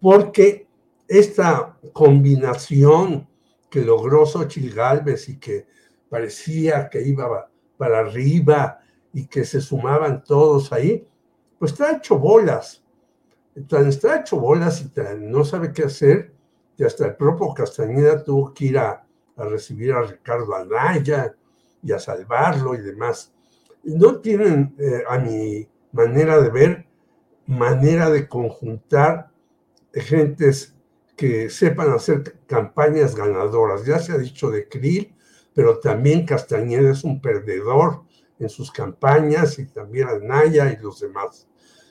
Porque esta combinación que logró Xochitl Galvez y que parecía que iba para arriba y que se sumaban todos ahí, pues está hecho bolas. Tan está hecho bolas y tan no sabe qué hacer, que hasta el propio Castañeda tuvo que ir a, a recibir a Ricardo Anaya y a salvarlo y demás no tienen, eh, a mi manera de ver, manera de conjuntar gentes que sepan hacer campañas ganadoras. Ya se ha dicho de Krill, pero también Castañeda es un perdedor en sus campañas y también Anaya y los demás.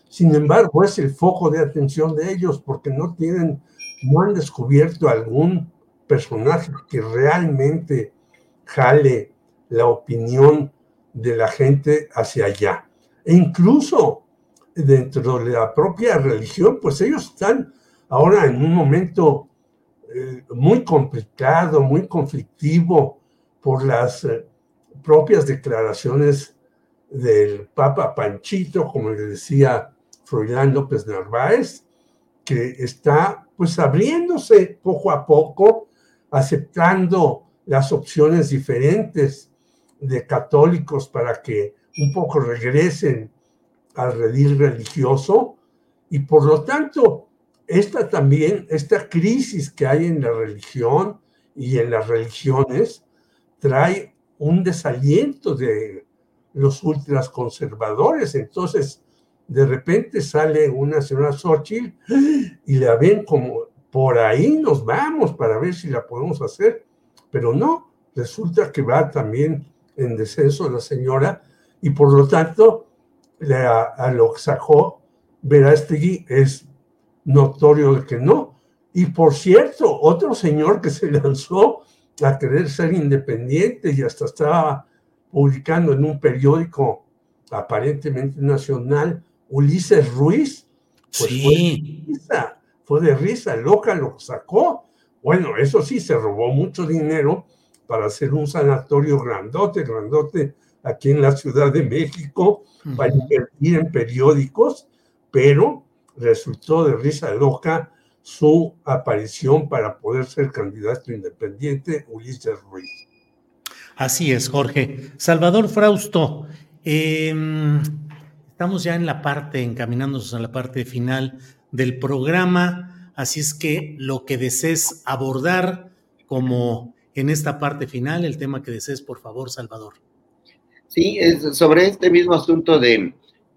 Sin embargo, es el foco de atención de ellos porque no tienen, no han descubierto algún personaje que realmente jale la opinión de la gente hacia allá. E incluso dentro de la propia religión, pues ellos están ahora en un momento eh, muy complicado, muy conflictivo por las eh, propias declaraciones del Papa Panchito, como le decía Froilán López Narváez, que está pues abriéndose poco a poco, aceptando las opciones diferentes de católicos para que un poco regresen al redil religioso y por lo tanto esta también, esta crisis que hay en la religión y en las religiones, trae un desaliento de los ultras conservadores. Entonces, de repente sale una señora Xochitl y la ven como por ahí nos vamos para ver si la podemos hacer, pero no, resulta que va también en descenso la señora y por lo tanto la, a lo que sacó Verástegui es notorio que no. Y por cierto, otro señor que se lanzó a querer ser independiente y hasta estaba publicando en un periódico aparentemente nacional, Ulises Ruiz, pues sí. fue, de risa, fue de risa, loca lo sacó. Bueno, eso sí, se robó mucho dinero para hacer un sanatorio grandote, grandote aquí en la Ciudad de México, para invertir en periódicos, pero resultó de risa loca su aparición para poder ser candidato independiente, Ulises Ruiz. Así es, Jorge. Salvador Frausto, eh, estamos ya en la parte, encaminándonos a la parte final del programa, así es que lo que desees abordar como en esta parte final, el tema que desees, por favor, Salvador. Sí, sobre este mismo asunto de,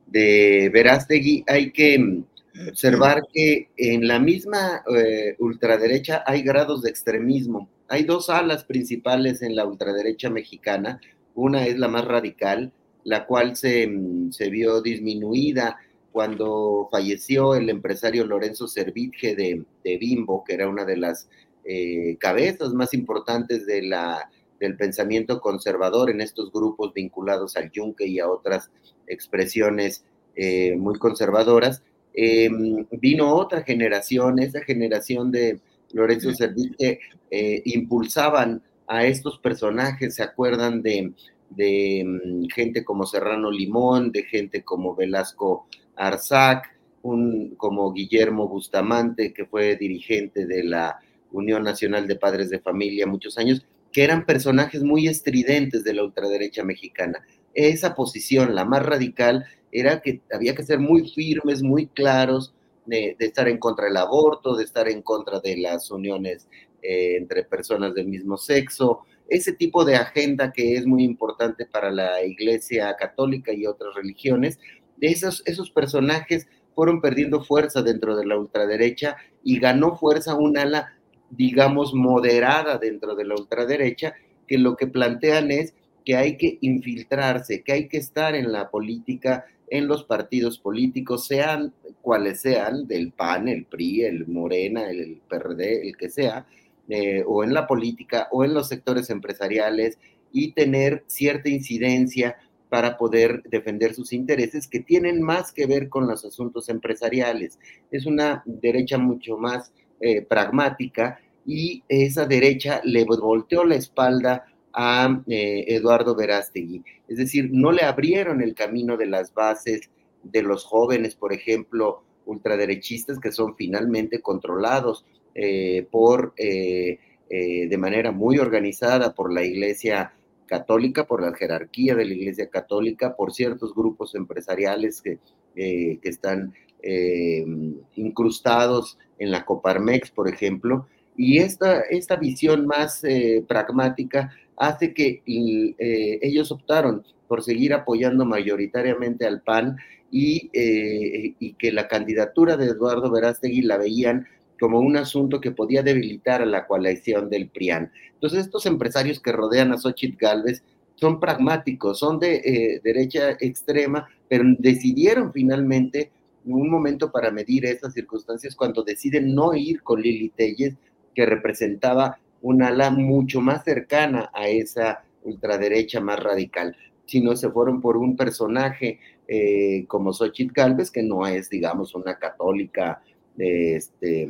de Verástegui, hay que observar que en la misma eh, ultraderecha hay grados de extremismo. Hay dos alas principales en la ultraderecha mexicana. Una es la más radical, la cual se, se vio disminuida cuando falleció el empresario Lorenzo Servitje de, de Bimbo, que era una de las eh, cabezas más importantes de la, del pensamiento conservador en estos grupos vinculados al yunque y a otras expresiones eh, muy conservadoras. Eh, vino otra generación, esa generación de Lorenzo Servit que impulsaban a estos personajes, se acuerdan de, de um, gente como Serrano Limón, de gente como Velasco Arzac, un, como Guillermo Bustamante, que fue dirigente de la Unión Nacional de Padres de Familia muchos años, que eran personajes muy estridentes de la ultraderecha mexicana. Esa posición, la más radical, era que había que ser muy firmes, muy claros, de, de estar en contra del aborto, de estar en contra de las uniones eh, entre personas del mismo sexo, ese tipo de agenda que es muy importante para la Iglesia Católica y otras religiones, esos, esos personajes fueron perdiendo fuerza dentro de la ultraderecha y ganó fuerza un ala, digamos, moderada dentro de la ultraderecha, que lo que plantean es que hay que infiltrarse, que hay que estar en la política, en los partidos políticos, sean cuales sean, del PAN, el PRI, el Morena, el PRD, el que sea, eh, o en la política, o en los sectores empresariales, y tener cierta incidencia para poder defender sus intereses que tienen más que ver con los asuntos empresariales. Es una derecha mucho más eh, pragmática y esa derecha le volteó la espalda a eh, Eduardo Verástegui. Es decir, no le abrieron el camino de las bases de los jóvenes, por ejemplo, ultraderechistas que son finalmente controlados eh, por, eh, de manera muy organizada por la Iglesia Católica, por la jerarquía de la Iglesia Católica, por ciertos grupos empresariales que, que están incrustados en la Coparmex, por ejemplo. Y esta, esta visión más pragmática hace que eh, ellos optaron por seguir apoyando mayoritariamente al PAN y, eh, y, que la candidatura de Eduardo Verástegui la veían como un asunto que podía debilitar a la coalición del PRIAN. Entonces, estos empresarios que rodean a Xochitl Galvez son pragmáticos, son de eh, derecha extrema, pero decidieron finalmente un momento para medir esas circunstancias cuando deciden no ir con Lili Telles, que representaba un ala mucho más cercana a esa ultraderecha más radical, sino se fueron por un personaje eh, como Xochitl Galvez, que no es, digamos, una católica este,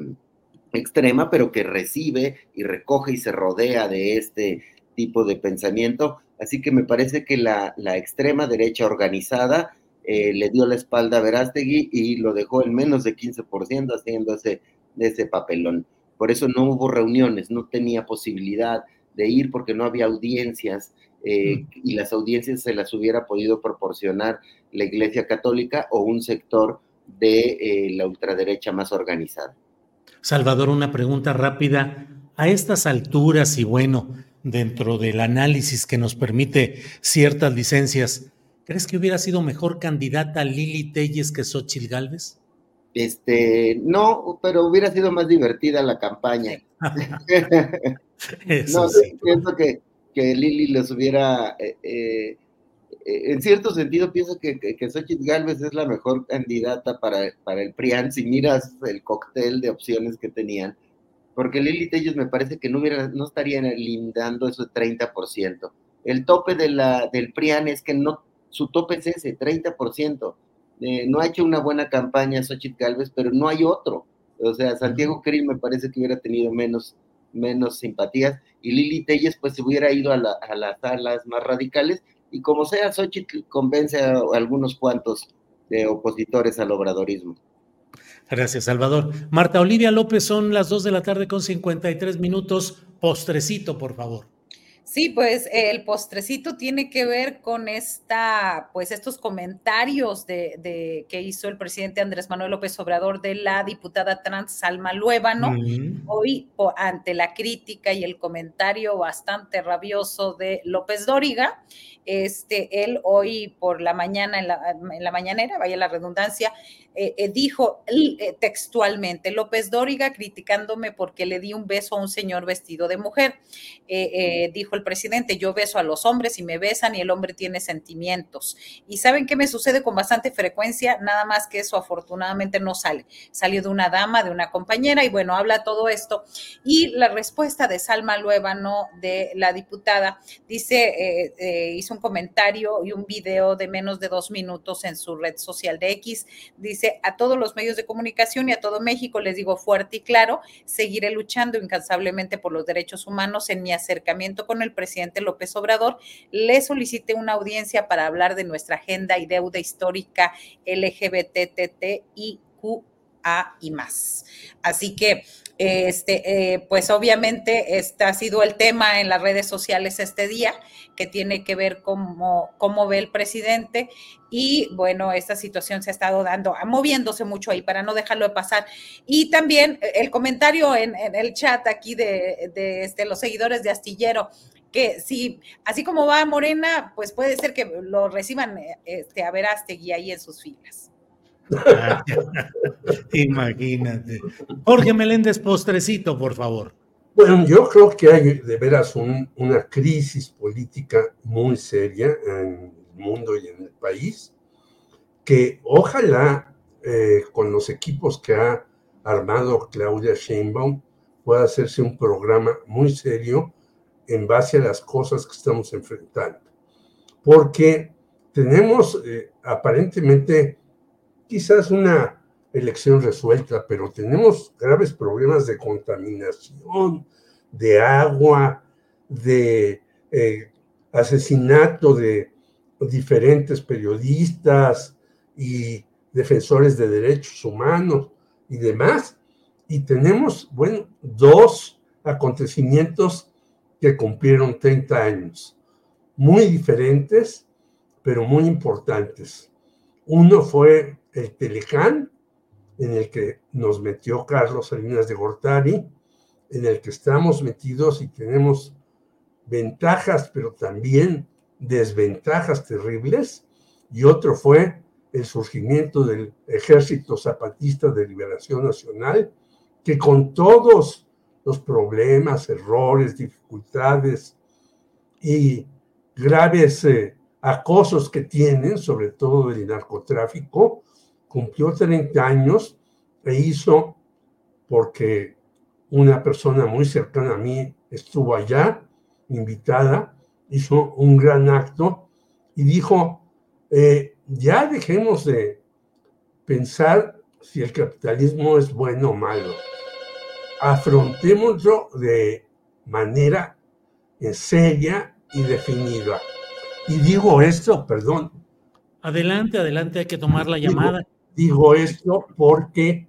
extrema, pero que recibe y recoge y se rodea de este tipo de pensamiento. Así que me parece que la, extrema derecha organizada eh, le dio la espalda a Verástegui y lo dejó en menos de 15% haciendo ese, ese papelón. Por eso no hubo reuniones, no tenía posibilidad de ir porque no había audiencias eh, y las audiencias se las hubiera podido proporcionar la Iglesia Católica o un sector de eh, la ultraderecha más organizada. Salvador, una pregunta rápida. A estas alturas y bueno, dentro del análisis que nos permite ciertas licencias, ¿crees que hubiera sido mejor candidata Lili Telles que Xochitl Galvez? Este, no, pero hubiera sido más divertida la campaña. no, pienso que, que Lili les hubiera, eh, eh, en cierto sentido, pienso que, que, Xochitl Galvez es la mejor candidata para, para el PRIAN, si miras el cóctel de opciones que tenían, porque Lili Tellos me parece que no, hubiera, no estarían lindando ese 30%. El tope de la, del PRIAN es que no, su tope es ese, 30%. Eh, no ha hecho una buena campaña Xochitl Galvez, pero no hay otro. O sea, Santiago Krill me parece que hubiera tenido menos, menos simpatías y Lili Telles pues se hubiera ido a, las alas más radicales y como sea, Xochitl convence a algunos cuantos de opositores al obradorismo. Gracias, Salvador. Marta Olivia López, son las 2 de la tarde con 53 minutos. Postrecito, por favor. Sí, pues el postrecito tiene que ver con esta, pues estos comentarios de, que hizo el presidente Andrés Manuel López Obrador de la diputada trans Salma Luébano, hoy ante la crítica y el comentario bastante rabioso de López Dóriga, este, él hoy por la mañana, en la, en la mañanera, vaya la redundancia, eh, eh, dijo eh, textualmente, López Dóriga criticándome porque le di un beso a un señor vestido de mujer. dijo el presidente, yo beso a los hombres y me besan y el hombre tiene sentimientos. Y saben qué me sucede con bastante frecuencia, nada más que eso afortunadamente no sale. Salió de una dama, de una compañera y bueno, habla todo esto. Y la respuesta de Salma Luébano, de la diputada, dice, hizo un comentario y un video de menos de dos minutos en su red social de X, dice, a todos los medios de comunicación y a todo México les digo fuerte y claro, seguiré luchando incansablemente por los derechos humanos en mi acercamiento con el presidente López Obrador. Le solicité una audiencia para hablar de nuestra agenda y deuda histórica Y más. Así que este, eh, pues obviamente este ha sido el tema en las redes sociales este día, que tiene que ver cómo, cómo ve el presidente. Y bueno, esta situación se ha estado dando, moviéndose mucho ahí para no dejarlo de pasar. Y también el comentario en, el chat aquí de, de este, los seguidores de Astillero, que si así como va Morena, pues puede ser que lo reciban este, a Verástegui ahí en sus filas. Imagínate. Jorge Meléndez, postrecito, por favor. Bueno, yo creo que hay de veras una crisis política muy seria en el mundo y en el país, que ojalá eh, con los equipos que ha armado Claudia Sheinbaum pueda hacerse un programa muy serio en base a las cosas que estamos enfrentando. Porque tenemos eh, aparentemente quizás una elección resuelta, pero tenemos graves problemas de contaminación, de agua, de eh, asesinato de diferentes periodistas y defensores de derechos humanos y demás. Y tenemos, bueno, dos acontecimientos que cumplieron 30 años, muy diferentes, pero muy importantes. Uno fue el Telecán, en el que nos metió Carlos Salinas de Gortari, en el que estamos metidos y tenemos ventajas, pero también desventajas terribles. Y otro fue el surgimiento del Ejército Zapatista de Liberación Nacional, que con todos los problemas, errores, dificultades y graves eh, acosos que tienen, sobre todo del narcotráfico, cumplió 30 años e hizo, porque una persona muy cercana a mí estuvo allá, invitada, hizo un gran acto y dijo, eh, ya dejemos de pensar si el capitalismo es bueno o malo. Afrontémoslo de manera seria y definida. Y digo esto, perdón. Adelante, adelante, hay que tomar la llamada. Digo esto porque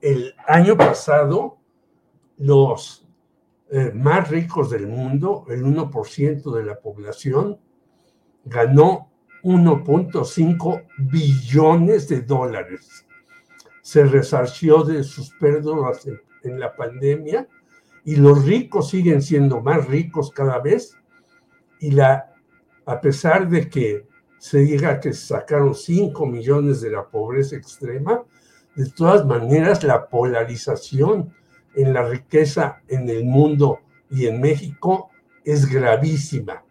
el año pasado los eh, más ricos del mundo, el 1% de la población, ganó 1.5 billones de dólares. Se resarció de sus pérdidas, en la pandemia y los ricos siguen siendo más ricos cada vez y la, a pesar de que se diga que sacaron 5 millones de la pobreza extrema, de todas maneras la polarización en la riqueza en el mundo y en México es gravísima.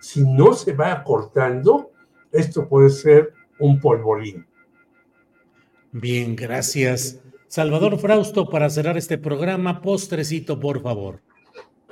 Si no se va acortando, esto puede ser un polvorín. Bien, gracias. Salvador Frausto, para cerrar este programa, postrecito, por favor.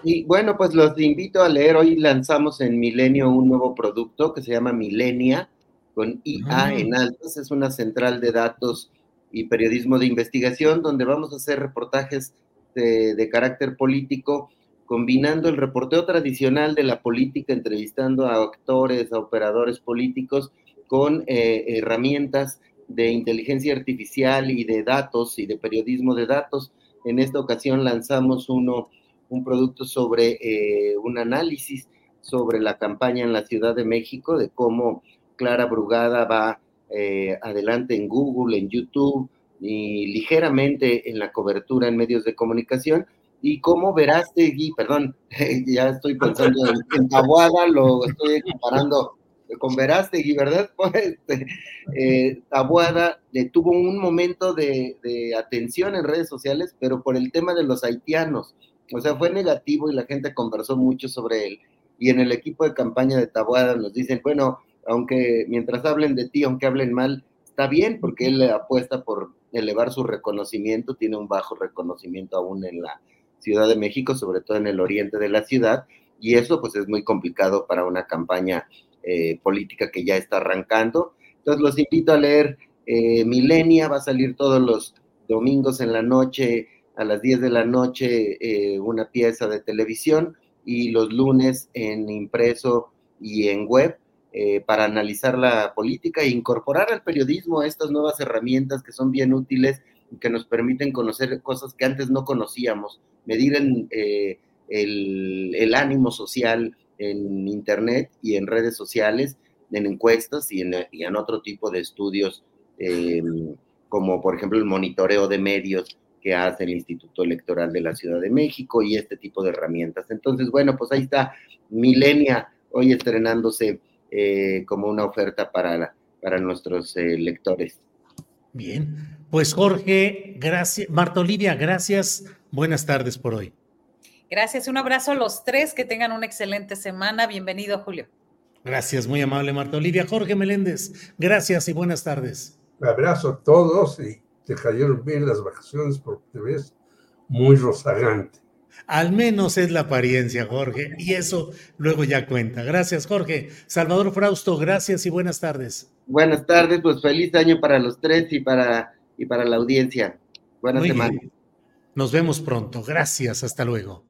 Y bueno, pues los invito a leer. Hoy lanzamos en Milenio un nuevo producto que se llama Milenia, con IA ah. en altas. Es una central de datos y periodismo de investigación donde vamos a hacer reportajes de, carácter político, combinando el reporteo tradicional de la política, entrevistando a actores, a operadores políticos, con eh, herramientas de inteligencia artificial y de datos y de periodismo de datos. En esta ocasión lanzamos uno, un producto sobre eh, un análisis sobre la campaña en la Ciudad de México, de cómo Clara Brugada va eh, adelante en Google, en YouTube y ligeramente en la cobertura en medios de comunicación. Y cómo Verástegui, perdón, ya estoy pensando en, Tabuada, lo estoy comparando con Verástegui, ¿verdad? Pues, este, eh, Tabuada tuvo un momento de, atención en redes sociales, pero por el tema de los haitianos. O sea, fue negativo y la gente conversó mucho sobre él. Y en el equipo de campaña de Tabuada nos dicen, bueno, aunque mientras hablen de ti, aunque hablen mal, está bien, porque él apuesta por elevar su reconocimiento, tiene un bajo reconocimiento aún en la Ciudad de México, sobre todo en el oriente de la ciudad, y eso pues es muy complicado para una campaña eh, política que ya está arrancando. Entonces los invito a leer eh, Milenia, va a salir todos los domingos en la noche, a las 10 de la noche, eh, una pieza de televisión y los lunes en impreso y en web para analizar la política e incorporar al periodismo estas nuevas herramientas que son bien útiles y que nos permiten conocer cosas que antes no conocíamos, medir el, ánimo social, en Internet y en redes sociales, en encuestas y en, otro tipo de estudios, como por ejemplo el monitoreo de medios que hace el Instituto Electoral de la Ciudad de México y este tipo de herramientas. Entonces, bueno, pues ahí está Milenia hoy estrenándose eh, como una oferta para, para nuestros eh, lectores. Bien, pues Jorge, gracias. Marta Olivia, gracias. Buenas tardes por hoy. Gracias, un abrazo a los tres, que tengan una excelente semana. Bienvenido, Julio. Gracias, muy amable Marta Olivia. Jorge Meléndez, gracias y buenas tardes. Un abrazo a todos y te cayeron bien las vacaciones porque te ves muy rozagante. Al menos es la apariencia, Jorge, y eso luego ya cuenta. Gracias, Jorge. Salvador Frausto, gracias y buenas tardes. Buenas tardes, pues feliz año para los tres y para, y para la audiencia. Buenas semanas. Nos vemos pronto. Gracias, hasta luego.